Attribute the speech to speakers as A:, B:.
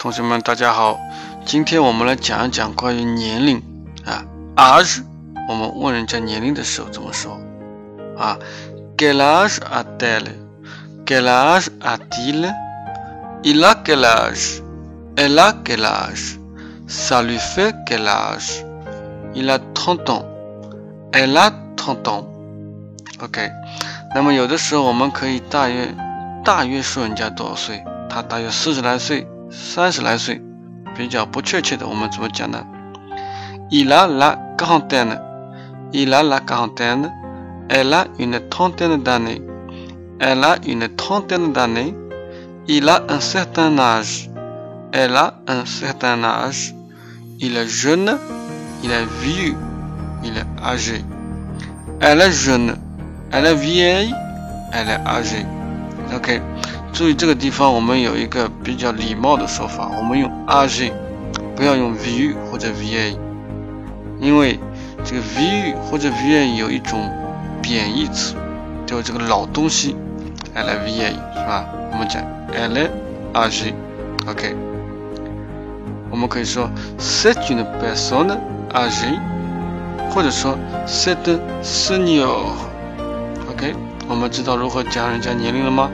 A: 同学们，大家好，今天我们来讲一讲关于年龄啊，age，。我们问人家年龄的时候怎么说啊？Quel âge a-t-elle？Quel âge a-t-il？Il a quel âge？Elle a quel âge？Ça lui fait quel âge？Il a trente ans。Elle a trente ans。OK。那么有的时候我们可以大约大约说人家多少岁，他大约四十来岁。三十来岁，比较不确切的，我们怎么讲呢？Il a la quarantaine. Il a la quarantaine. Elle a une trentaine d'années. Elle a une trentaine d'années. Il a un certain âge. Elle a un certain âge. Il est jeune. Il est vieux. Il est âgé. Elle est jeune. Elle est vieille. Elle est âgée. OK。 注意这个地方，我们有一个比较礼貌的说法，我们用 age，不要用 vu 或者 va，因为这个 vu 或者 va 有一种贬义词，就这个老东西，elle va 是吧？我们讲 elle age，OK，我们可以说 c'est une personne age，或者说 c'est senior，OK，我们知道如何讲人家年龄了吗？